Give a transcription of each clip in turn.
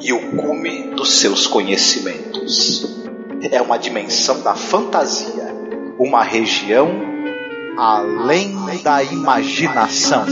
e o cume dos seus conhecimentos. É uma dimensão da fantasia, uma região além da imaginação.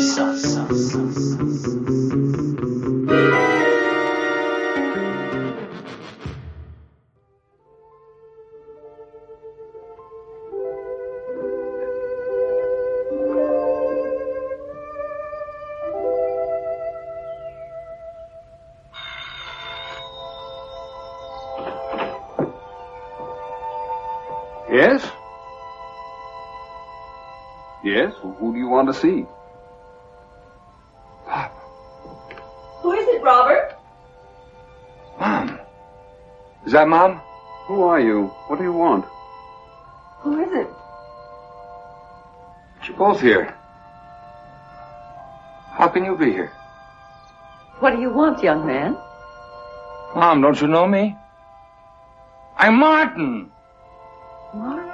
Yes? Who do you want to see? Pop. Who is it, Robert? Mom. Is that Mom? Who are you? What do you want? Who is it? You're both here. How can you be here? What do you want, young man? Mom, don't you know me? I'm Martin. Martin.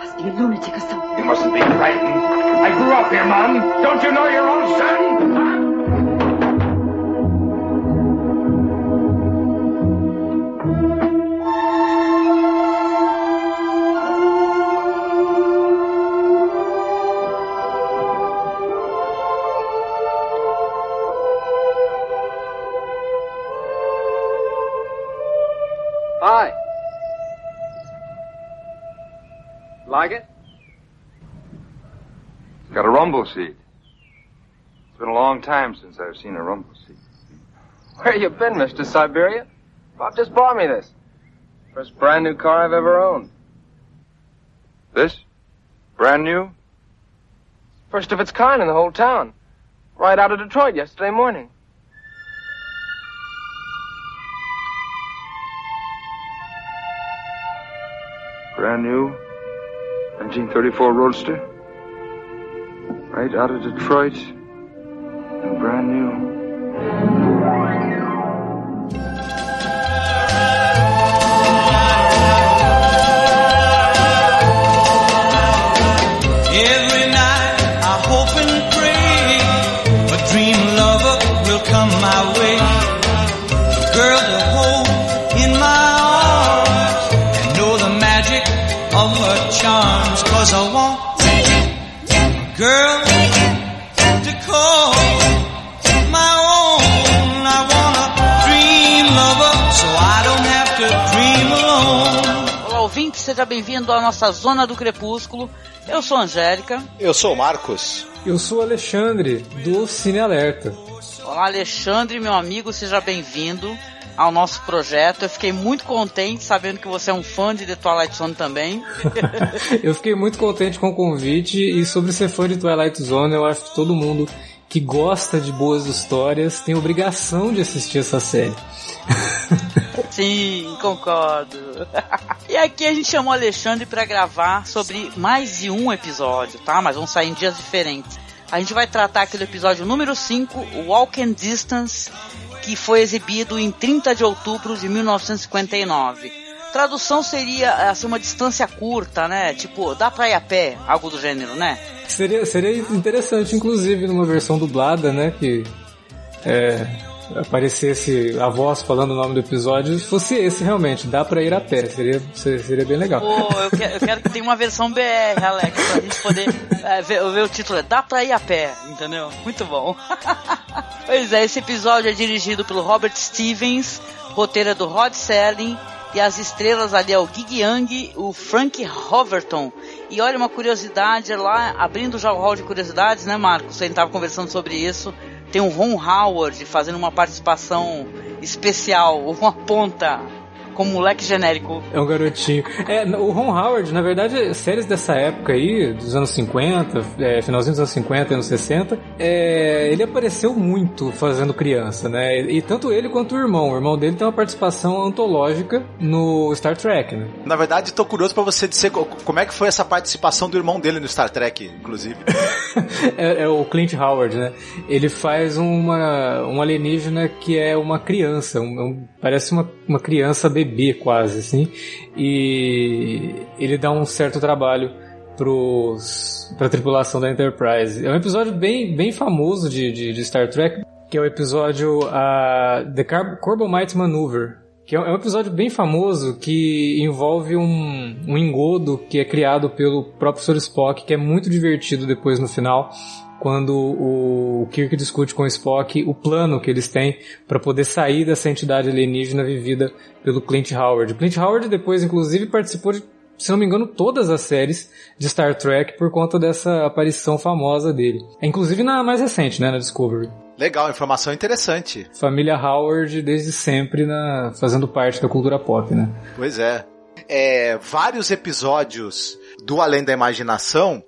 Must be a lunatic or something. You mustn't be frightened. I grew up here, Mom. Don't you know your own son? Seat. It's been a long time since I've seen a rumble seat. Where you been, Mr. Siberia? Bob just bought me this. First brand new car I've ever owned. This? Brand new? First of its kind in the whole town. Right out of Detroit yesterday morning. Brand new. 1934 Roadster. Right out of Detroit. Bem-vindo à nossa Zona do Crepúsculo. Eu sou a Angélica. Eu sou o Marcos. Eu sou o Alexandre, do Cine Alerta. Olá, Alexandre, meu amigo, seja bem-vindo ao nosso projeto. Eu fiquei muito contente sabendo que você é um fã de The Twilight Zone também. Eu fiquei muito contente com o convite e sobre ser fã de Twilight Zone, eu acho que todo mundo que gosta de boas histórias tem obrigação de assistir essa série. Sim, concordo. e aqui a gente chamou o Alexandre para gravar sobre mais de um episódio, tá? Mas vão sair em dias diferentes. A gente vai tratar aqui do episódio número 5, Walk and Distance, que foi exibido em 30 de outubro de 1959. Tradução seria assim, uma distância curta, né? Tipo, dá pra ir a pé, algo do gênero, né? Seria, seria interessante, inclusive, numa versão dublada, né? Que é, aparecesse a voz falando o nome do episódio, fosse esse realmente, dá pra ir a pé, seria, seria bem legal. Pô, eu quero, eu quero que tenha uma versão BR, Alex, pra gente poder é, ver, ver o título. Dá pra ir a pé, entendeu? Muito bom. pois é, esse episódio é dirigido pelo Robert Stevens, roteiro é do Rod Serling, e as estrelas ali é o Gig Young, o Frank Hoverton. E olha uma curiosidade lá, abrindo já o hall de curiosidades, né, Marcos? A gente tava conversando sobre isso. Tem o Ron Howard fazendo uma participação especial, uma ponta como moleque genérico. É um garotinho. É, o Ron Howard, na verdade, séries dessa época aí, dos anos 50, é, finalzinho dos anos 50 anos 60, é, ele apareceu muito fazendo criança, né? E tanto ele quanto o irmão. O irmão dele tem uma participação antológica no Star Trek, né? Na verdade, tô curioso pra você dizer co- como é que foi essa participação do irmão dele no Star Trek, inclusive. é, é o Clint Howard, né? Ele faz uma, um alienígena que é uma criança, um- um- parece uma, uma criança bebê quase, assim, e ele dá um certo trabalho pros, pra tripulação da Enterprise. É um episódio bem, bem famoso de, de, de Star Trek, que é o episódio ah, The Car Corbomite Maneuver, que é um é um episódio bem famoso que envolve um, um engodo que é criado pelo próprio Sr. Spock, que é muito divertido depois no final, quando o Kirk discute com o Spock o plano que eles têm para poder sair dessa entidade alienígena vivida pelo Clint Howard. O Clint Howard depois, inclusive, participou de, se não me engano, todas as séries de Star Trek por conta dessa aparição famosa dele. Inclusive na mais recente, né, na Discovery. Legal, informação interessante. Família Howard desde sempre na, fazendo parte da cultura pop, né? Pois é. É, vários episódios do Além da Imaginação.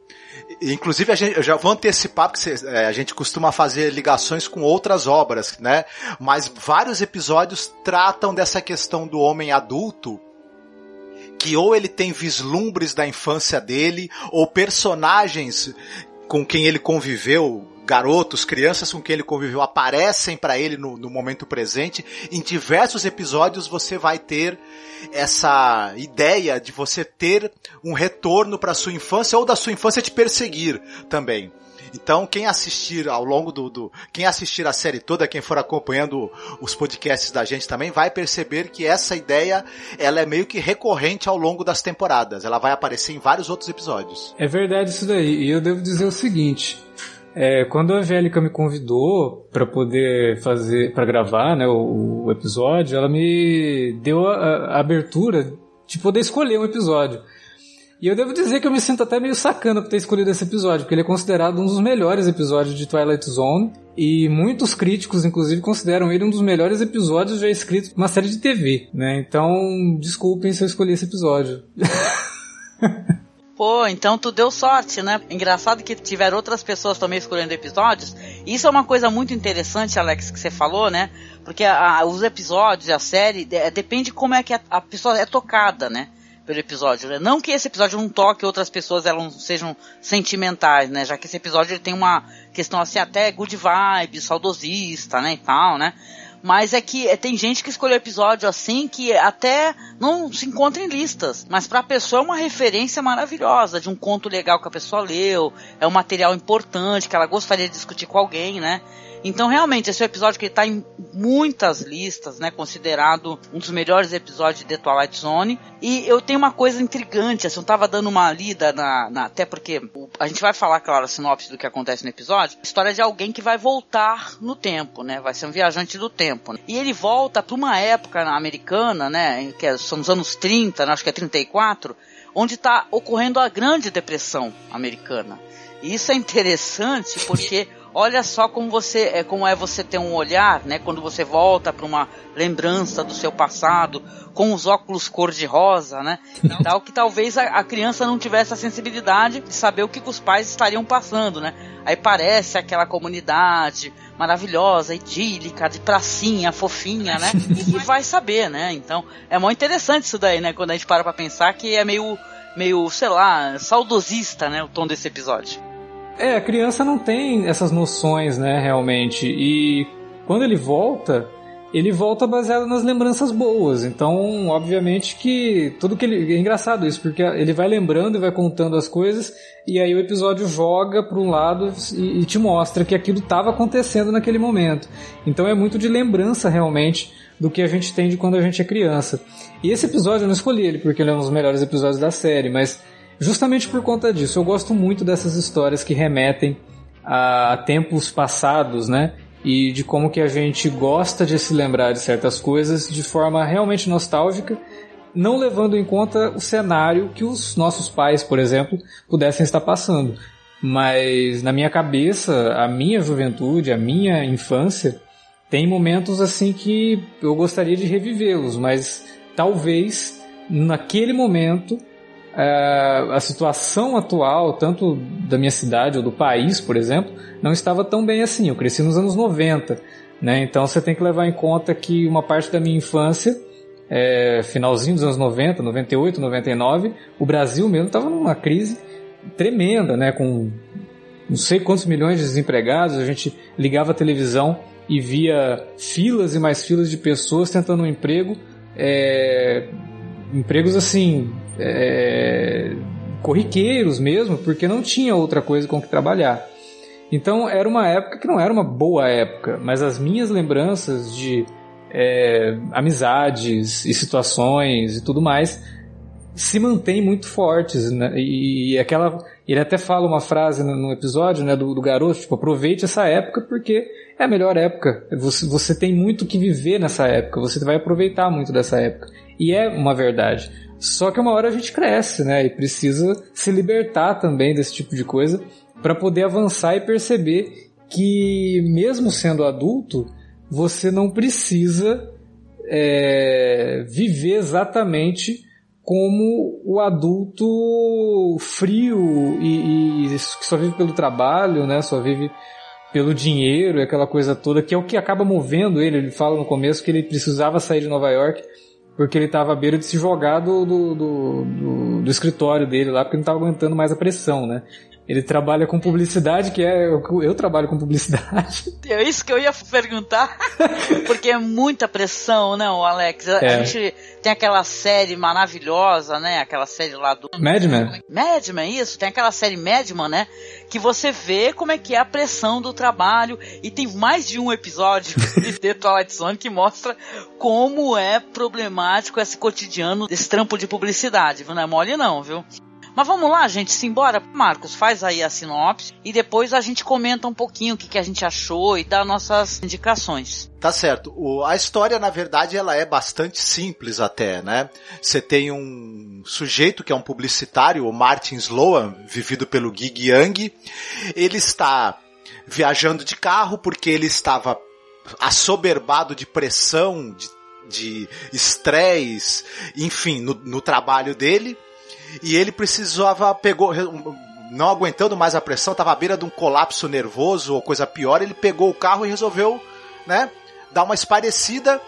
Inclusive, a gente, eu já vou antecipar, porque cê- é, a gente costuma fazer ligações com outras obras, né? Mas vários episódios tratam dessa questão do homem adulto, que ou ele tem vislumbres da infância dele, ou personagens com quem ele conviveu, garotos, crianças com quem ele conviveu, aparecem para ele no, no momento presente. Em diversos episódios você vai ter essa ideia de você ter um retorno para sua infância ou da sua infância te perseguir também. Então, quem assistir ao longo do, do- Quem assistir a série toda, quem for acompanhando os podcasts da gente também, vai perceber que essa ideia ela é meio que recorrente ao longo das temporadas. Ela vai aparecer em vários outros episódios. É verdade isso daí. E eu devo dizer o seguinte: é, quando a Angélica me convidou para poder fazer, para gravar, né, o, o episódio, ela me deu a, a abertura de poder escolher um episódio. E eu devo dizer que eu me sinto até meio sacana por ter escolhido esse episódio, porque ele é considerado um dos melhores episódios de Twilight Zone. E muitos críticos, inclusive, consideram ele um dos melhores episódios já escritos numa série de TV, né? Então, desculpem se eu escolhi esse episódio. Pô, então tu deu sorte, né? Engraçado que tiveram outras pessoas também escolhendo episódios. Isso é uma coisa muito interessante, Alex, que você falou, né? Porque a- a- os episódios, a série, de- depende como é que a, a pessoa é tocada, né? Pelo episódio. né? Não que esse episódio não toque outras pessoas, elas não sejam sentimentais, né? Já que esse episódio ele tem uma questão assim até good vibe, saudosista, né? E tal, né? Mas é que é, tem gente que escolheu episódio assim que até não se encontra em listas. Mas pra pessoa é uma referência maravilhosa de um conto legal que a pessoa leu, é um material importante que ela gostaria de discutir com alguém, né? Então, realmente, esse é um episódio que está em muitas listas, né? Considerado um dos melhores episódios de The Twilight Zone. E eu tenho uma coisa intrigante, assim, eu tava dando uma lida na, na- até porque a gente vai falar, claro, a sinopse do que acontece no episódio. História de alguém que vai voltar no tempo, né? Vai ser um viajante do tempo. né? E ele volta para uma época americana, né? Que é- são os anos 30, né, acho que é 34, onde está ocorrendo a Grande Depressão americana. E isso é interessante porque olha só como você é como é você ter um olhar, né, quando você volta para uma lembrança do seu passado com os óculos cor de rosa, né? Tal que talvez a, a criança não tivesse a sensibilidade de saber o que, que os pais estariam passando, né? Aí parece aquela comunidade maravilhosa, idílica, de pracinha, fofinha, né? E vai saber, né? Então, é muito interessante isso daí, né? Quando a gente para pra pensar que é meio, meio, sei lá, saudosista, né? O tom desse episódio. É, a criança não tem essas noções, né, realmente. E quando ele volta, ele volta baseado nas lembranças boas. Então, obviamente que tudo que ele. É engraçado isso, porque ele vai lembrando e vai contando as coisas, e aí o episódio joga para um lado e, e te mostra que aquilo estava acontecendo naquele momento. Então é muito de lembrança realmente do que a gente tem de quando a gente é criança. E esse episódio eu não escolhi ele porque ele é um dos melhores episódios da série, mas justamente por conta disso eu gosto muito dessas histórias que remetem a tempos passados, né? E de como que a gente gosta de se lembrar de certas coisas de forma realmente nostálgica, não levando em conta o cenário que os nossos pais, por exemplo, pudessem estar passando. Mas na minha cabeça, a minha juventude, a minha infância, tem momentos assim que eu gostaria de revivê-los, mas talvez naquele momento é, a situação atual, tanto da minha cidade ou do país, por exemplo, não estava tão bem assim. Eu cresci nos anos 90, né? Então você tem que levar em conta que uma parte da minha infância, é, finalzinho dos anos 90, 98, 99, o Brasil mesmo estava numa crise tremenda, né? Com não sei quantos milhões de desempregados, a gente ligava a televisão e via filas e mais filas de pessoas tentando um emprego, é, empregos assim é, corriqueiros mesmo, porque não tinha outra coisa com que trabalhar. Então era uma época que não era uma boa época, mas as minhas lembranças de é, amizades e situações e tudo mais se mantêm muito fortes, né? E, aquela, ele até fala uma frase no, no episódio, né, do, do, garoto, tipo, aproveite essa época porque é a melhor época. Você, você tem muito que viver nessa época, você vai aproveitar muito dessa época. E é uma verdade. Só que uma hora a gente cresce, né? E precisa se libertar também desse tipo de coisa para poder avançar e perceber que, mesmo sendo adulto, você não precisa é, viver exatamente como o adulto frio e, e, que só vive pelo trabalho, né? Só vive pelo dinheiro e aquela coisa toda, que é o que acaba movendo ele. Ele fala no começo que ele precisava sair de Nova York porque ele estava à beira de se jogar do, do, do, do, do escritório dele lá, porque não estava aguentando mais a pressão, né? Ele trabalha com publicidade, que é. Eu, eu trabalho com publicidade. É isso que eu ia perguntar. Porque é muita pressão, né, Alex? A, é. a gente tem aquela série maravilhosa, né? Aquela série lá do. Madman? Madman, isso. Tem aquela série Madman, né? Que você vê como é que é a pressão do trabalho. E tem mais de um episódio de The Twilight Zone que mostra como é problemático esse cotidiano desse trampo de publicidade. Não é mole, não, viu? Mas vamos lá, gente, simbora. Marcos, faz aí a sinopse e depois a gente comenta um pouquinho o que, que a gente achou e dá nossas indicações. Tá certo. O, a história, na verdade, ela é bastante simples até, né? Você tem um sujeito que é um publicitário, o Martin Sloan, vivido pelo Gig Young. Ele está viajando de carro porque ele estava assoberbado de pressão, de de estresse, enfim, no, no trabalho dele e ele precisava, pegou, não aguentando mais a pressão, estava à beira de um colapso nervoso ou coisa pior, ele pegou o carro e resolveu, né, dar uma esparecida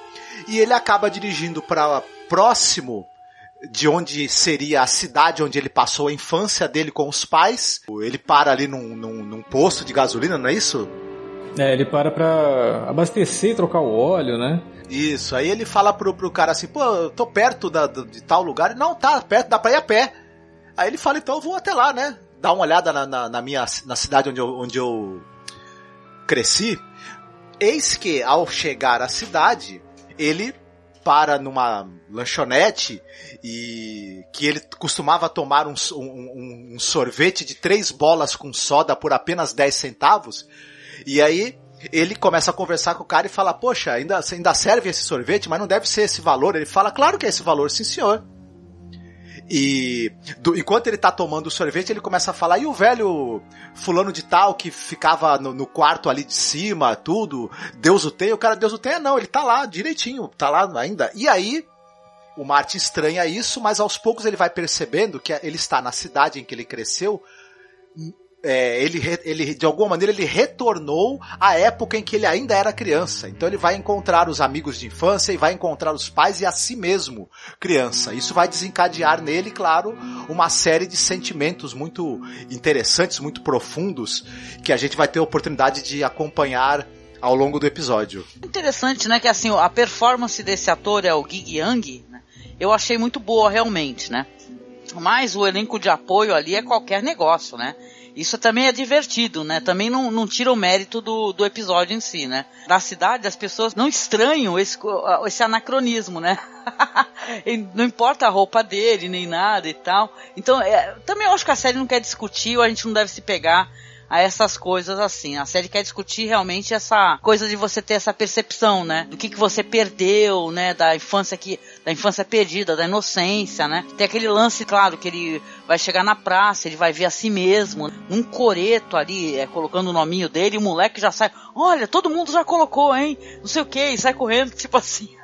e ele acaba dirigindo para próximo de onde seria a cidade onde ele passou a infância dele com os pais. Ele para ali num, num, num posto de gasolina, não é isso? É, ele para pra abastecer e trocar o óleo, né? Isso, aí ele fala pro, pro cara assim, pô, eu tô perto da, de tal lugar. Não, tá perto, dá pra ir a pé. Aí ele fala, então eu vou até lá, né? Dá uma olhada na, na, na minha na cidade onde eu, onde eu cresci. Eis que, ao chegar à cidade, ele para numa lanchonete e que ele costumava tomar um, um, um, sorvete de três bolas com soda por apenas 10 centavos. E aí ele começa a conversar com o cara e fala: Poxa, ainda, ainda serve esse sorvete, mas não deve ser esse valor. Ele fala: Claro que é esse valor, sim senhor. E do, enquanto ele tá tomando o sorvete, ele começa a falar: e o velho fulano de tal que ficava no, no, quarto ali de cima, tudo, Deus o tem? O cara, Deus o tem? Não, ele tá lá direitinho, tá lá ainda. E aí, o Martin estranha isso, mas aos poucos ele vai percebendo que ele está na cidade em que ele cresceu, é, ele, ele, de alguma maneira, ele retornou à época em que ele ainda era criança. Então ele vai encontrar os amigos de infância e vai encontrar os pais e a si mesmo criança. Isso vai desencadear nele, claro, uma série de sentimentos muito interessantes, muito profundos, que a gente vai ter a oportunidade de acompanhar ao longo do episódio. Interessante, né? Que assim, a performance desse ator é o Gig Young, né? Eu achei muito boa realmente, né? Mas o elenco de apoio ali é qualquer negócio, né? Isso também é divertido, né? Também não, não tira o mérito do, do episódio em si, né? Na cidade as pessoas não estranham esse, esse anacronismo, né? não importa a roupa dele, nem nada e tal. Então, é, também eu acho que a série não quer discutir, ou a gente não deve se pegar a essas coisas assim. A série quer discutir realmente essa coisa de você ter essa percepção, né? Do que, que você perdeu, né? Da infância que. Da infância perdida, da inocência, né? Tem aquele lance, claro, que ele vai chegar na praça, ele vai ver a si mesmo, num coreto ali, é, colocando o nominho dele, e o moleque já sai, olha, todo mundo já colocou, hein? Não sei o que, e sai correndo, tipo assim.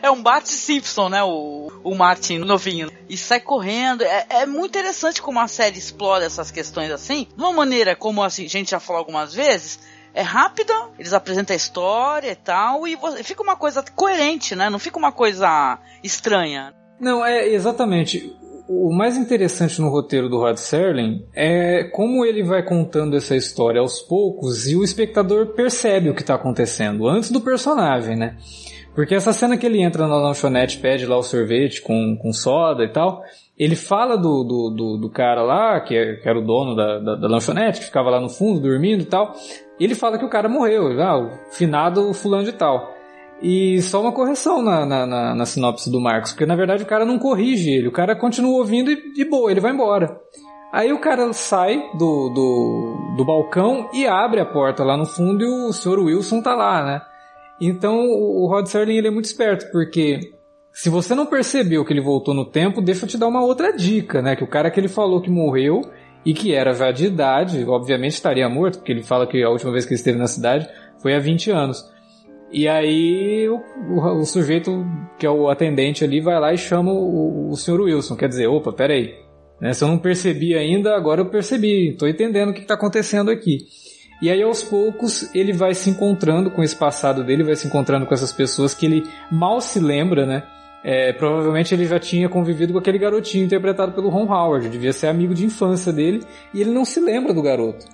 é um Bart Simpson, né? O, o Martin novinho. E sai correndo. É, é muito interessante como a série explora essas questões assim. De uma maneira, como assim, a gente já falou algumas vezes, é rápida, eles apresentam a história e tal, e fica uma coisa coerente, né? Não fica uma coisa estranha. Não, é exatamente. O mais interessante no roteiro do Rod Serling é como ele vai contando essa história aos poucos e o espectador percebe o que está acontecendo antes do personagem, né? Porque essa cena que ele entra na lanchonete, pede lá o sorvete com, com soda e tal, ele fala do, do, do, do cara lá, que, é, que, era o dono da, da, da, lanchonete, que ficava lá no fundo dormindo e tal. E ele fala que o cara morreu, ah, o finado fulano de tal. E só uma correção na, na, na, na, sinopse do Marcos, porque na verdade o cara não corrige ele, o cara continua ouvindo e, e boa, ele vai embora. Aí o cara sai do, do, do balcão e abre a porta lá no fundo e o Sr. Wilson tá lá, né? Então o Rod Serling ele é muito esperto, porque se você não percebeu que ele voltou no tempo, deixa eu te dar uma outra dica, né? Que o cara que ele falou que morreu e que era já de idade, obviamente estaria morto, porque ele fala que a última vez que ele esteve na cidade foi há 20 anos. E aí o, o, o sujeito, que é o atendente ali, vai lá e chama o, o Sr. Wilson. Quer dizer, opa, peraí. Né, se eu não percebi ainda, agora eu percebi. Estou entendendo o que está acontecendo aqui. E aí aos poucos ele vai se encontrando com esse passado dele, vai se encontrando com essas pessoas que ele mal se lembra, né? É, provavelmente ele já tinha convivido com aquele garotinho interpretado pelo Ron Howard, devia ser amigo de infância dele, e ele não se lembra do garoto.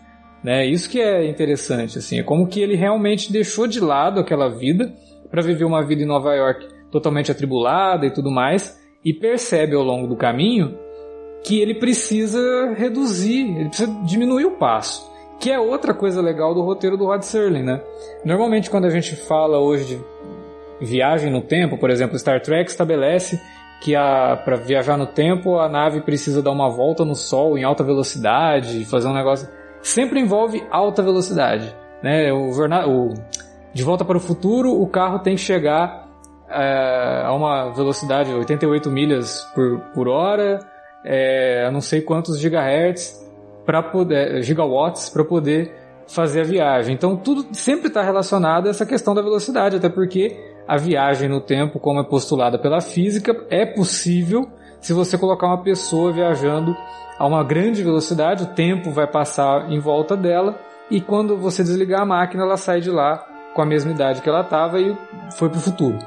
Né? Isso que é interessante, assim, é como que ele realmente deixou de lado aquela vida para viver uma vida em Nova York totalmente atribulada e tudo mais, e percebe ao longo do caminho que ele precisa reduzir, ele precisa diminuir o passo. Que é outra coisa legal do roteiro do Rod Serling, né? Normalmente quando a gente fala hoje de viagem no tempo, por exemplo, Star Trek estabelece que para viajar no tempo a nave precisa dar uma volta no Sol em alta velocidade, fazer um negócio. Sempre envolve alta velocidade. Né? O, o De Volta para o Futuro, o carro tem que chegar é, a uma velocidade de 88 milhas por, por hora, é, a não sei quantos gigahertz, para poder, gigawatts, para poder fazer a viagem. Então tudo sempre está relacionado a essa questão da velocidade, até porque a viagem no tempo, como é postulada pela física, é possível se você colocar uma pessoa viajando a uma grande velocidade, o tempo vai passar em volta dela e quando você desligar a máquina, ela sai de lá com a mesma idade que ela estava e foi para o futuro.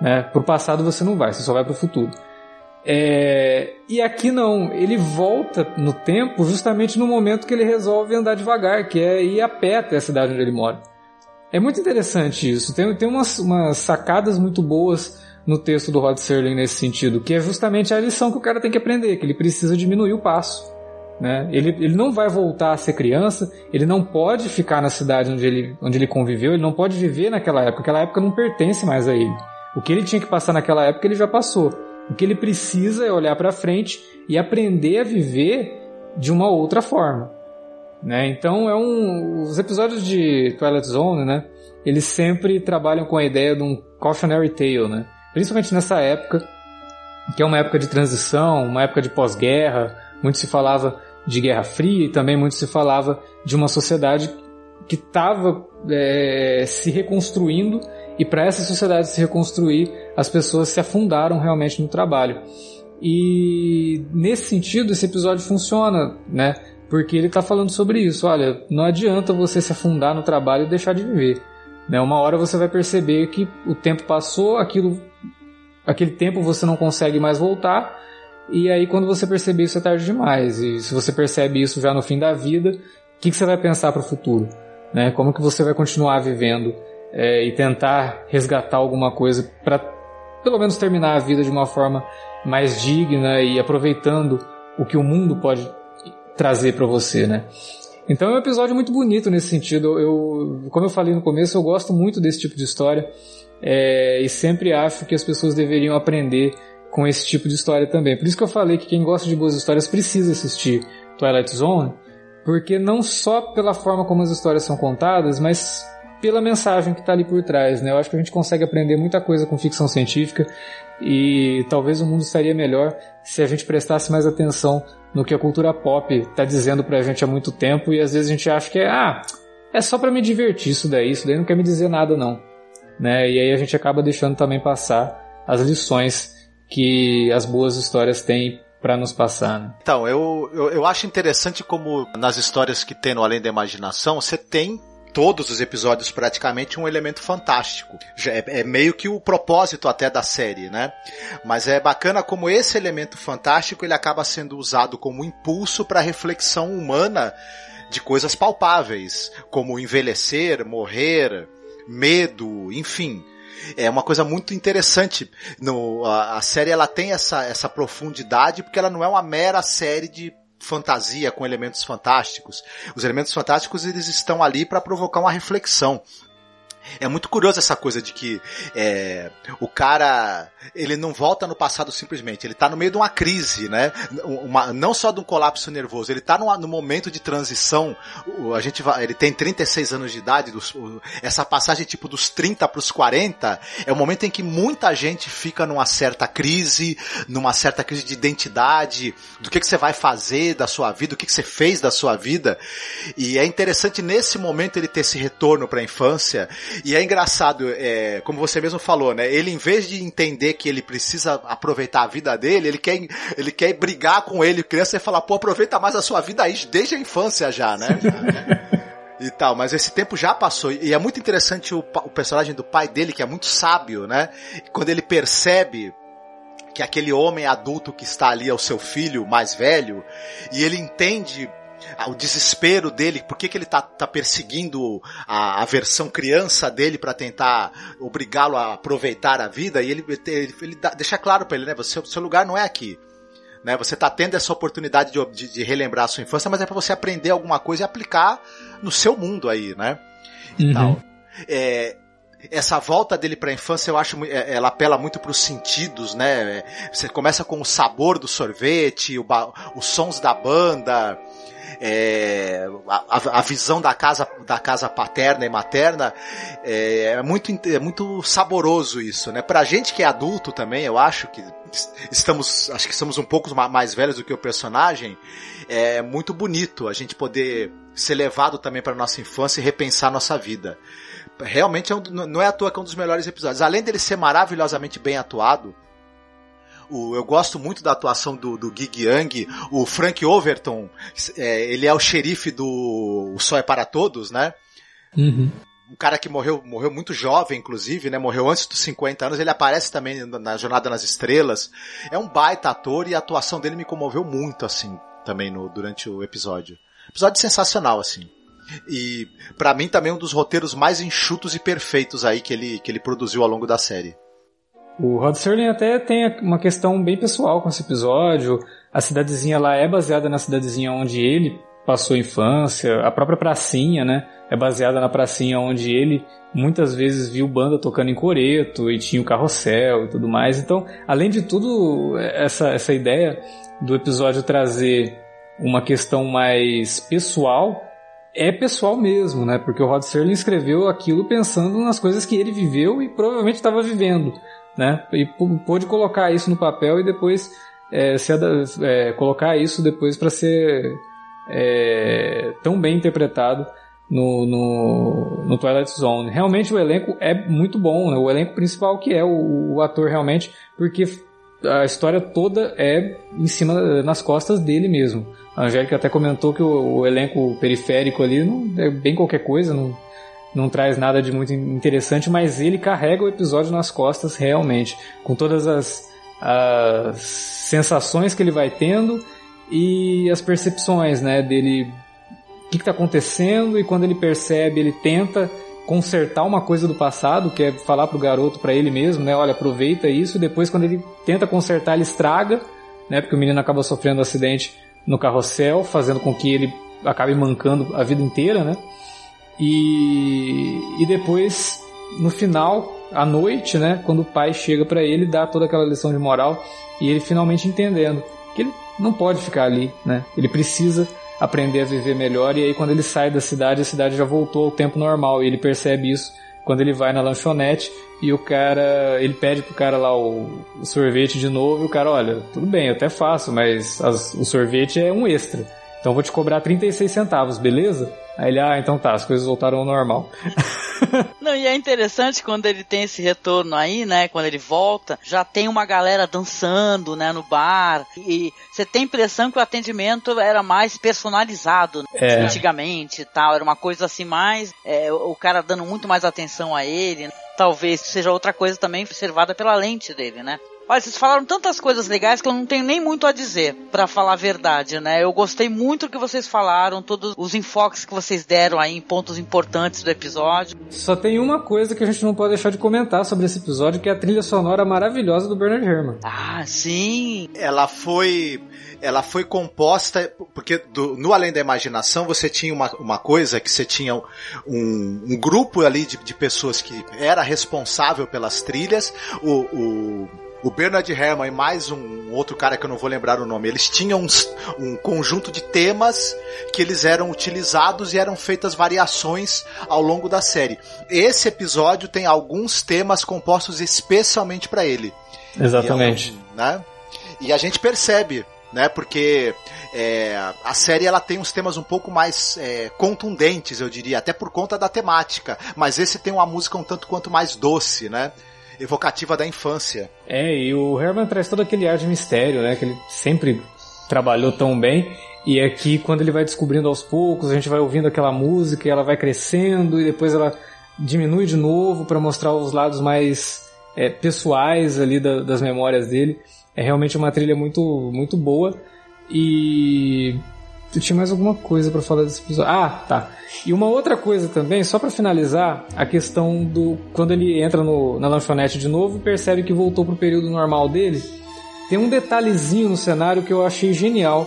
Né? Para o passado você não vai, você só vai para o futuro. É... E aqui não, ele volta no tempo justamente no momento que ele resolve andar devagar, que é ir a pé até a cidade onde ele mora. É muito interessante isso. Tem, tem umas, umas sacadas muito boas no texto do Rod Serling nesse sentido, que é justamente a lição que o cara tem que aprender, que ele precisa diminuir o passo. Né? Ele, ele não vai voltar a ser criança, ele não pode ficar na cidade onde ele, onde ele conviveu, ele não pode viver naquela época, aquela época não pertence mais a ele. O que ele tinha que passar naquela época ele já passou. O que ele precisa é olhar para frente e aprender a viver de uma outra forma. Né? Então é um, os episódios de Twilight Zone, né? Eles sempre trabalham com a ideia de um cautionary tale, né? Principalmente nessa época, que é uma época de transição, uma época de pós-guerra. Muito se falava de Guerra Fria e também muito se falava de uma sociedade que estava é, se reconstruindo e para essa sociedade se reconstruir, as pessoas se afundaram realmente no trabalho. E nesse sentido, esse episódio funciona, né? Porque ele está falando sobre isso. Olha, não adianta você se afundar no trabalho e deixar de viver. Né? Uma hora você vai perceber que o tempo passou, aquilo, aquele tempo você não consegue mais voltar. E aí, quando você perceber isso, é tarde demais. E se você percebe isso já no fim da vida, o que, que você vai pensar para o futuro? Né? Como que você vai continuar vivendo é, e tentar resgatar alguma coisa para pelo menos terminar a vida de uma forma mais digna e aproveitando o que o mundo pode trazer para você, né? Então é um episódio muito bonito nesse sentido. Eu, como eu falei no começo, eu gosto muito desse tipo de história é, e sempre acho que as pessoas deveriam aprender com esse tipo de história também. Por isso que eu falei que quem gosta de boas histórias precisa assistir Twilight Zone, porque não só pela forma como as histórias são contadas, mas pela mensagem que está ali por trás. Né? Eu acho que a gente consegue aprender muita coisa com ficção científica e talvez o mundo estaria melhor se a gente prestasse mais atenção no que a cultura pop está dizendo pra gente há muito tempo e às vezes a gente acha que é, ah, é só para me divertir isso daí, isso daí não quer me dizer nada não. né? E aí a gente acaba deixando também passar as lições que as boas histórias têm para nos passar. Né? Então, eu, eu, eu acho interessante como nas histórias que tem no Além da Imaginação, você tem todos os episódios praticamente um elemento fantástico. É, é, meio que o propósito até da série, né? Mas é bacana como esse elemento fantástico ele acaba sendo usado como impulso para reflexão humana de coisas palpáveis, como envelhecer, morrer, medo, enfim. É uma coisa muito interessante. No, a, a série ela tem essa, essa profundidade porque ela não é uma mera série de fantasia com elementos fantásticos. Os elementos fantásticos eles estão ali para provocar uma reflexão. É muito curioso essa coisa de que é, o cara ele não volta no passado simplesmente, ele está no meio de uma crise, né? Uma, não só de um colapso nervoso, ele está no momento de transição. A gente vai, ele tem 36 anos de idade, dos, essa passagem tipo dos 30 para os 40 é o momento em que muita gente fica numa certa crise, numa certa crise de identidade, do que, que você vai fazer da sua vida, o que, que você fez da sua vida. E é interessante nesse momento ele ter esse retorno para a infância e é engraçado, é, como você mesmo falou, né? Ele, em vez de entender que ele precisa aproveitar a vida dele, ele quer, ele quer brigar com ele, criança, e falar, pô, aproveita mais a sua vida aí desde a infância já, né? e tal, mas esse tempo já passou. E é muito interessante o, o personagem do pai dele, que é muito sábio, né? Quando ele percebe que aquele homem adulto que está ali é o seu filho mais velho, e ele entende o desespero dele, por que, que ele tá, tá perseguindo a, a versão criança dele para tentar obrigá-lo a aproveitar a vida, e ele, ele, ele dá, deixa claro para ele, né? Você, seu lugar não é aqui. Né? Você tá tendo essa oportunidade de, de, de relembrar a sua infância, mas é para você aprender alguma coisa e aplicar no seu mundo aí, né? E uhum. tal. É, essa volta dele para a infância, eu acho, é, ela apela muito para os sentidos, né? Você começa com o sabor do sorvete, o, os sons da banda, é, a, a, visão da casa, da casa paterna e materna é, é, muito, é muito saboroso isso, né? Pra gente que é adulto também, eu acho que estamos, acho que somos um pouco mais velhos do que o personagem, é muito bonito a gente poder ser levado também para nossa infância e repensar nossa vida. Realmente é um, não é à toa que é um dos melhores episódios. Além dele ser maravilhosamente bem atuado, o, eu gosto muito da atuação do, do Gig Young. O Frank Overton, é, ele é o xerife do O Só é para Todos, né? Uhum. Um cara que morreu, morreu muito jovem, inclusive, né? Morreu antes dos 50 anos. Ele aparece também na Jornada nas Estrelas. É um baita ator e a atuação dele me comoveu muito, assim, também no, durante o episódio. Episódio sensacional, assim. E para mim também um dos roteiros mais enxutos e perfeitos aí que ele, que ele produziu ao longo da série. O Rod Serling até tem uma questão bem pessoal com esse episódio. A cidadezinha lá é baseada na cidadezinha onde ele passou a infância. A própria pracinha, né? É baseada na pracinha onde ele muitas vezes viu banda tocando em coreto e tinha o carrossel e tudo mais. Então, além de tudo, essa, essa ideia do episódio trazer uma questão mais pessoal é pessoal mesmo, né? Porque o Rod Serling escreveu aquilo pensando nas coisas que ele viveu e provavelmente estava vivendo né? E pôde colocar isso no papel e depois é, se, é, colocar isso depois para ser é, tão bem interpretado no, no, no, Twilight Zone. Realmente o elenco é muito bom, né? O elenco principal que é o, o ator realmente, porque a história toda é em cima nas costas dele mesmo. A Angélica até comentou que o, o elenco periférico ali não é bem qualquer coisa, não não traz nada de muito interessante, mas ele carrega o episódio nas costas realmente, com todas as, as sensações que ele vai tendo e as percepções, né, dele, o que está acontecendo e quando ele percebe, ele tenta consertar uma coisa do passado, que é falar pro garoto, para ele mesmo, né, olha, aproveita isso, e depois quando ele tenta consertar, ele estraga, né, porque o menino acaba sofrendo um acidente no carrossel, fazendo com que ele acabe mancando a vida inteira, né, e, e depois, no final, à noite, né, quando o pai chega para ele, dá toda aquela lição de moral e ele finalmente entendendo que ele não pode ficar ali, né? Ele precisa aprender a viver melhor e aí quando ele sai da cidade, a cidade já voltou ao tempo normal e ele percebe isso quando ele vai na lanchonete e o cara, ele pede pro cara lá o, o sorvete de novo e o cara, olha, tudo bem, eu até faço, mas as, o sorvete é um extra. Então vou te cobrar 36 centavos, beleza? Aí ele, ah, então tá, as coisas voltaram ao normal. Não, e é interessante quando ele tem esse retorno aí, né? Quando ele volta, já tem uma galera dançando, né, no bar. E você tem a impressão que o atendimento era mais personalizado né, É. antigamente e tal. Era uma coisa assim mais. é, o cara dando muito mais atenção a ele. Talvez seja outra coisa também observada pela lente dele, né? Olha, vocês falaram tantas coisas legais que eu não tenho nem muito a dizer, pra falar a verdade, né? Eu gostei muito do que vocês falaram, todos os enfoques que vocês deram aí em pontos importantes do episódio. Só tem uma coisa que a gente não pode deixar de comentar sobre esse episódio, que é a trilha sonora maravilhosa do Bernard Herrmann. Ah, sim. ela foi ela foi composta porque do- no além da imaginação você tinha uma, uma coisa que você tinha um, um grupo ali de, de pessoas que era responsável pelas trilhas o, o o Bernard Herrmann e mais um outro cara que eu não vou lembrar o nome, eles tinham uns- um conjunto de temas que eles eram utilizados e eram feitas variações ao longo da série. Esse episódio tem alguns temas compostos especialmente para ele. Exatamente. E, é né? e a gente percebe, né? Porque é, a série ela tem uns temas um pouco mais é, contundentes, eu diria, até por conta da temática. Mas esse tem uma música um tanto quanto mais doce, né? Evocativa da infância. É, e o Herman traz todo aquele ar de mistério, né? Que ele sempre trabalhou tão bem. E aqui, quando ele vai descobrindo aos poucos, a gente vai ouvindo aquela música e ela vai crescendo e depois ela diminui de novo para mostrar os lados mais é, pessoais ali da- das memórias dele. É realmente uma trilha muito, muito boa. E eu tinha mais alguma coisa para falar desse episódio. Ah, tá. E uma outra coisa também, só para finalizar, a questão do quando ele entra no- na lanchonete de novo e percebe que voltou pro período normal dele. Tem um detalhezinho no cenário que eu achei genial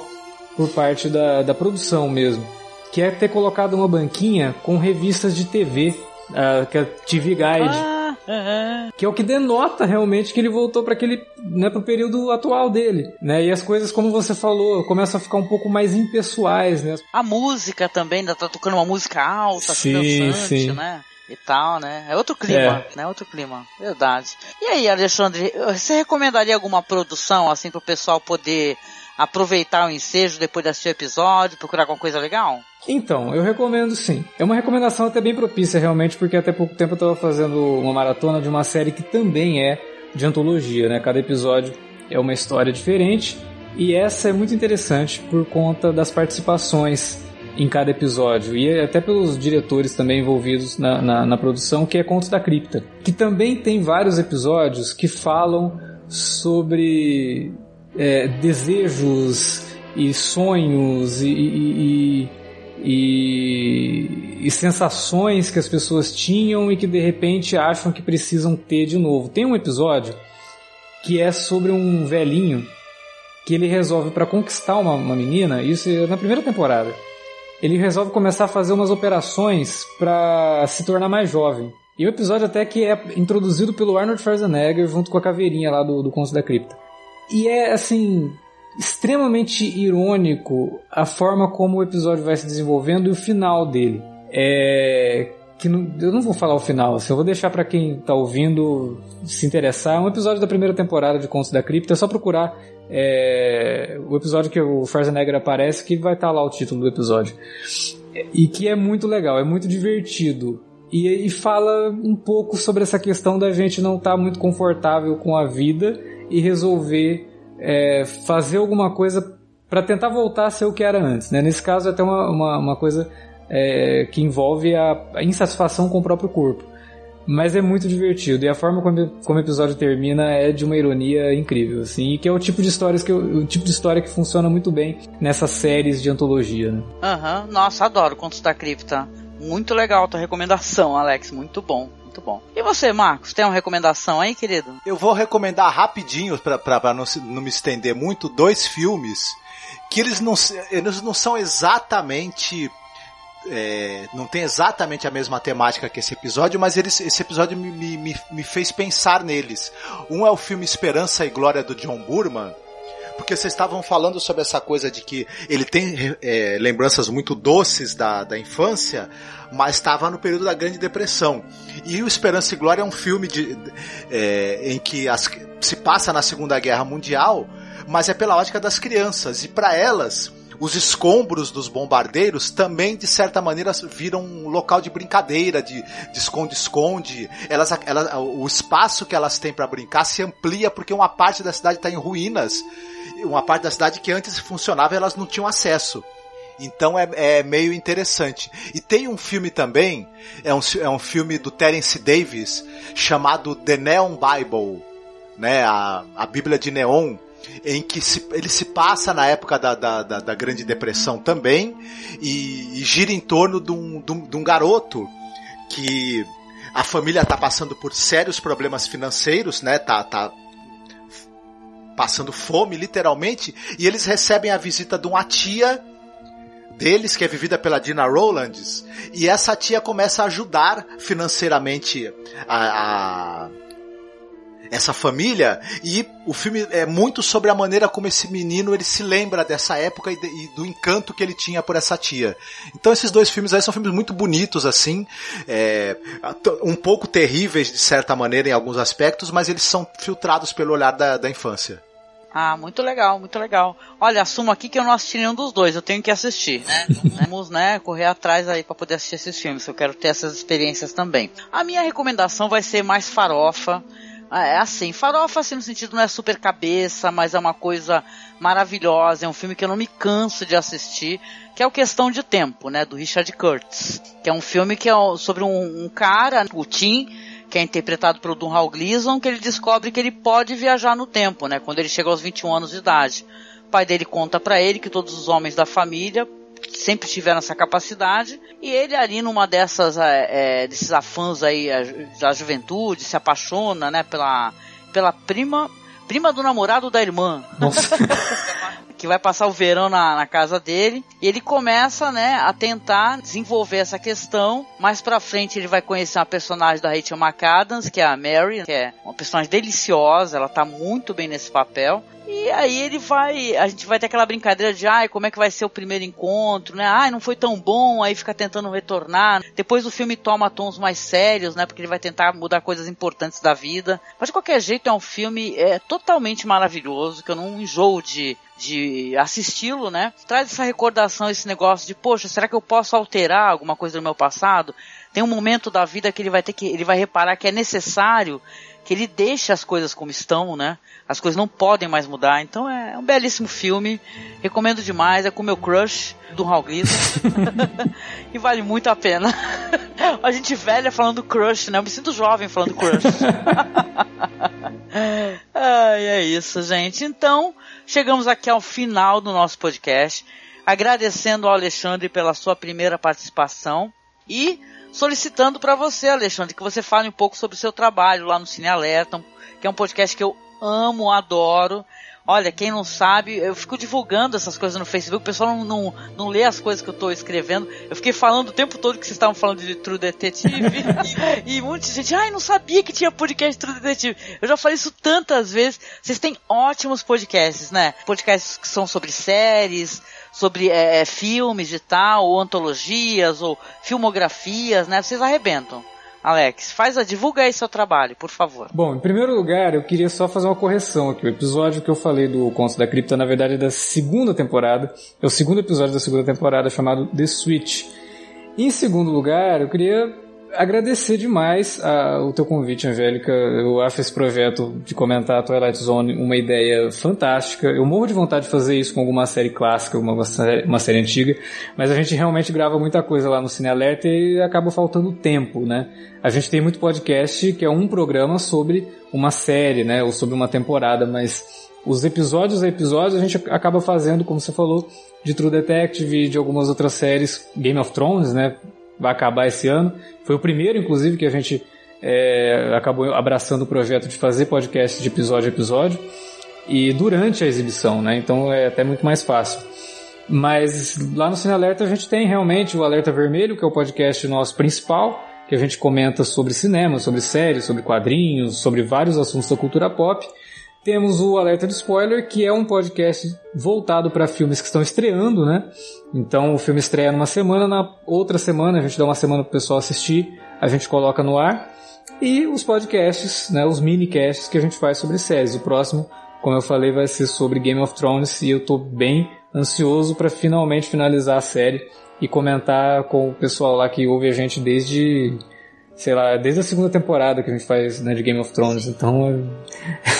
por parte da, da produção mesmo, que é ter colocado uma banquinha com revistas de TV, ah, que é TV Guide Ah, aham. que é o que denota realmente que ele voltou para aquele, né, pro período atual dele, né? E as coisas, como você falou, começam a ficar um pouco mais impessoais, né? A música também, ainda tá tocando uma música alta, Sim, dançante, sim. né? E tal, né? É outro clima, né? Outro clima, verdade. E aí, Alexandre, você recomendaria alguma produção, assim, pro pessoal poder aproveitar o ensejo depois de assistir o episódio, procurar alguma coisa legal? Então, eu recomendo sim. É uma recomendação até bem propícia realmente, porque até pouco tempo eu estava fazendo uma maratona de uma série que também é de antologia, né? Cada episódio é uma história diferente e essa é muito interessante por conta das participações em cada episódio e até pelos diretores também envolvidos na, na, na produção, que é Contos da Cripta, que também tem vários episódios que falam sobre é, desejos e sonhos e, e- e- e- sensações que as pessoas tinham e que de repente acham que precisam ter de novo. Tem um episódio que é sobre um velhinho que ele resolve para conquistar uma, uma menina, isso é na primeira temporada. Ele resolve começar a fazer umas operações para se tornar mais jovem. E o episódio até que é introduzido pelo Arnold Schwarzenegger junto com a caveirinha lá do, do Conto da Cripta. E é assim extremamente irônico a forma como o episódio vai se desenvolvendo e o final dele. É que não- eu não vou falar o final, assim, eu vou deixar pra quem tá ouvindo se interessar. É um episódio da primeira temporada de Contos da Cripta, é só procurar é, o episódio que o Schwarzenegger aparece, que vai estar lá o título do episódio. E que é muito legal, é muito divertido. E, e fala um pouco sobre essa questão da gente não estar muito confortável com a vida e resolver é, fazer alguma coisa para tentar voltar a ser o que era antes. Né? Nesse caso, é até uma, uma, uma coisa é, que envolve a, a insatisfação com o próprio corpo. Mas é muito divertido e a forma como, como o episódio termina é de uma ironia incrível, assim, que é o tipo de histórias que eu- o tipo de história que funciona muito bem nessas séries de antologia, né? Aham, nossa, adoro Contos da Cripta. Muito legal a tua recomendação, Alex, muito bom, muito bom. E você, Marcos, tem uma recomendação aí, querido? Eu vou recomendar rapidinho, pra não, não me estender muito, dois filmes que eles não, eles não são exatamente. é, não tem exatamente a mesma temática que esse episódio, mas eles, esse episódio me, me- me fez pensar neles. Um é o filme Esperança e Glória do John Burman, porque vocês estavam falando sobre essa coisa de que ele tem é, lembranças muito doces da, da infância, mas estava no período da Grande Depressão. E o Esperança e Glória é um filme de, é, em que as- se passa na Segunda Guerra Mundial, mas é pela ótica das crianças. E para elas, os escombros dos bombardeiros também, de certa maneira, viram um local de brincadeira, de esconde-esconde. Elas, elas, o espaço que elas têm para brincar se amplia porque uma parte da cidade está em ruínas. Uma parte da cidade que antes funcionava elas não tinham acesso. Então é, é, meio interessante. E tem um filme também, é um, é um filme do Terence Davis, chamado The Neon Bible, né? A, a Bíblia de Neon, em que se, ele se passa na época da, da, da, da Grande Depressão também, e, e, gira em torno de um, de um, de um garoto que a família está passando por sérios problemas financeiros, né? Tá, tá passando fome, literalmente, e eles recebem a visita de uma tia deles, que é vivida pela Dina Rowlands, e essa tia começa a ajudar financeiramente a, a essa família e o filme é muito sobre a maneira como esse menino ele se lembra dessa época e, de, e, do encanto que ele tinha por essa tia. Então esses dois filmes aí são filmes muito bonitos assim, é, um pouco terríveis de certa maneira em alguns aspectos, mas eles são filtrados pelo olhar da, da infância. Ah, muito legal, muito legal. Olha, assumo aqui que eu não assisti nenhum dos dois, eu tenho que assistir, né? Vamos, né, correr atrás aí para poder assistir esses filmes, eu quero ter essas experiências também. A minha recomendação vai ser mais farofa, é assim, farofa assim no sentido não é super cabeça, mas é uma coisa maravilhosa, é um filme que eu não me canso de assistir, que é o Questão de Tempo, né, do Richard Curtis, que é um filme que é sobre um, um cara, o Tim, que é interpretado pelo Dunhal Gleason, que ele descobre que ele pode viajar no tempo, né, quando ele chega aos 21 anos de idade. O pai dele conta para ele que todos os homens da família sempre tiveram essa capacidade e ele ali numa dessas é, é desses afãs aí da juventude se apaixona né pela pela prima prima do namorado da irmã que vai passar o verão na, na, casa dele e ele começa, né, a tentar desenvolver essa questão. Mais pra frente ele vai conhecer uma personagem da Rachel McAdams, que é a Mary, que é uma personagem deliciosa, ela tá muito bem nesse papel. E aí ele vai, a gente vai ter aquela brincadeira de, ai, como é que vai ser o primeiro encontro, né? Ai, não foi tão bom, aí fica tentando retornar. Depois o filme toma tons mais sérios, né? Porque ele vai tentar mudar coisas importantes da vida. Mas de qualquer jeito é um filme é, totalmente maravilhoso, que eu não enjoo de, de assisti-lo, né? Traz essa recordação, esse negócio de, poxa, será que eu posso alterar alguma coisa do meu passado? Tem um momento da vida que ele vai ter que, ele vai reparar que é necessário que ele deixe as coisas como estão, né? As coisas não podem mais mudar. Então é um belíssimo filme. Recomendo demais. É com meu crush do Raul e vale muito a pena. a gente velha falando crush, né? Eu me sinto jovem falando crush. Ai, é isso, gente. Então, chegamos aqui ao final do nosso podcast. Agradecendo ao Alexandre pela sua primeira participação. E solicitando para você, Alexandre, que você fale um pouco sobre o seu trabalho lá no Cine Alerta, que é um podcast que eu amo, adoro. Olha, quem não sabe, eu fico divulgando essas coisas no Facebook, o pessoal não, não, não lê as coisas que eu estou escrevendo. Eu fiquei falando o tempo todo que vocês estavam falando de True Detective. e muita gente, ai, não sabia que tinha podcast True Detective. Eu já falei isso tantas vezes. Vocês têm ótimos podcasts, né? Podcasts que são sobre séries, sobre é, é, filmes e tal, ou antologias, ou filmografias, né? Vocês arrebentam. Alex, faz a divulga aí seu trabalho, por favor. Bom, em primeiro lugar, eu queria só fazer uma correção aqui. O episódio que eu falei do Conto da Cripta, na verdade, é da segunda temporada. É o segundo episódio da segunda temporada chamado The Switch. Em segundo lugar, eu queria agradecer demais a, o teu convite, Angélica. Eu acho esse projeto de comentar a Twilight Zone uma ideia fantástica. Eu morro de vontade de fazer isso com alguma série clássica, uma série, uma série antiga, mas a gente realmente grava muita coisa lá no Cine Alerta e acaba faltando tempo, né? A gente tem muito podcast que é um programa sobre uma série, né, ou sobre uma temporada, mas os episódios a episódios a gente acaba fazendo, como você falou, de True Detective e de algumas outras séries, Game of Thrones, né? Vai acabar esse ano. Foi o primeiro, inclusive, que a gente é, acabou abraçando o projeto de fazer podcast de episódio a episódio e durante a exibição, né? Então é até muito mais fácil. Mas lá no Cine Alerta a gente tem realmente o Alerta Vermelho, que é o podcast nosso principal, que a gente comenta sobre cinema, sobre séries, sobre quadrinhos, sobre vários assuntos da cultura pop. Temos o Alerta de Spoiler, que é um podcast voltado para filmes que estão estreando, né? Então o filme estreia numa semana, na outra semana a gente dá uma semana para o pessoal assistir, a gente coloca no ar. E os podcasts, né, os minicasts que a gente faz sobre séries. O próximo, como eu falei, vai ser sobre Game of Thrones e eu estou bem ansioso para finalmente finalizar a série e comentar com o pessoal lá que ouve a gente desde sei lá, desde a segunda temporada que a gente faz né, de Game of Thrones. Então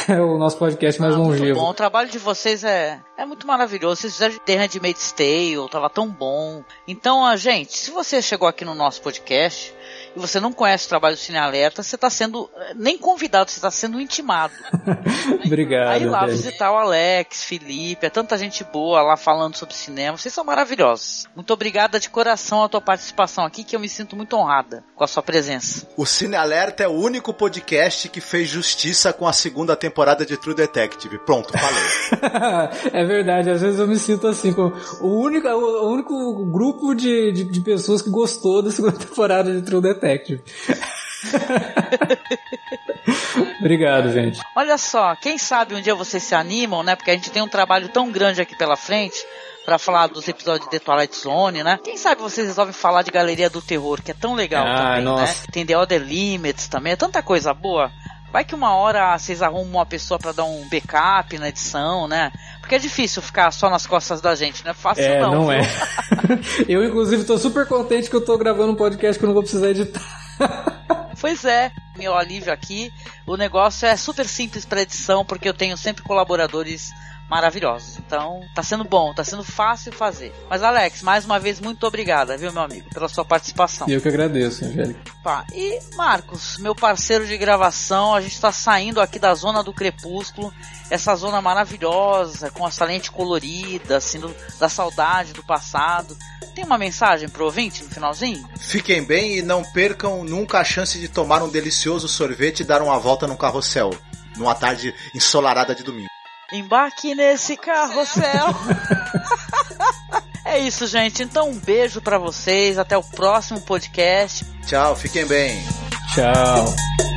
é, o nosso podcast mais ah, longevo. Bom, o trabalho de vocês é, é muito maravilhoso. Vocês fizeram The Handmaid's Tale, tava tão bom. Então, a gente, se você chegou aqui no nosso podcast e você não conhece o trabalho do Cine Alerta, você está sendo nem convidado, você está sendo intimado. Obrigado. Aí lá visitar o Alex, Felipe, é tanta gente boa lá falando sobre cinema. Vocês são maravilhosos. Muito obrigada de coração a tua participação aqui, que eu me sinto muito honrada com a sua presença. O Cine Alerta é o único podcast que fez justiça com a segunda temporada de True Detective. Pronto, falei. é verdade, às vezes eu me sinto assim, como o único, o único grupo de, de, de pessoas que gostou da segunda temporada de True Detective. Obrigado, gente. Olha só, quem sabe um dia vocês se animam, né? Porque a gente tem um trabalho tão grande aqui pela frente para falar dos episódios de The Twilight Zone, né? Quem sabe vocês resolvem falar de Galeria do Terror, que é tão legal Ah, também, nossa. né? Tem The Other Limits também, é tanta coisa boa. Vai que uma hora vocês arrumam uma pessoa para dar um backup na edição, né? Porque é difícil ficar só nas costas da gente, não é fácil É, não. não, é. eu, inclusive, tô super contente que eu tô gravando um podcast que eu não vou precisar editar. Pois é, meu alívio aqui. O negócio é super simples para edição, porque eu tenho sempre colaboradores maravilhosos. Então, tá sendo bom, tá sendo fácil fazer. Mas Alex, mais uma vez muito obrigada, viu, meu amigo, pela sua participação. E eu que agradeço, Angélica. E Marcos, meu parceiro de gravação, a gente tá saindo aqui da zona do crepúsculo, essa zona maravilhosa, com essa lente colorida, assim, do- da saudade do passado. Tem uma mensagem pro ouvinte no finalzinho? Fiquem bem e não percam nunca a chance de tomar um delicioso sorvete e dar uma volta num carrossel. Numa tarde ensolarada de domingo. Embarque nesse carrossel. é isso, gente. Então, um beijo pra vocês. Até o próximo podcast. Tchau, fiquem bem. Tchau.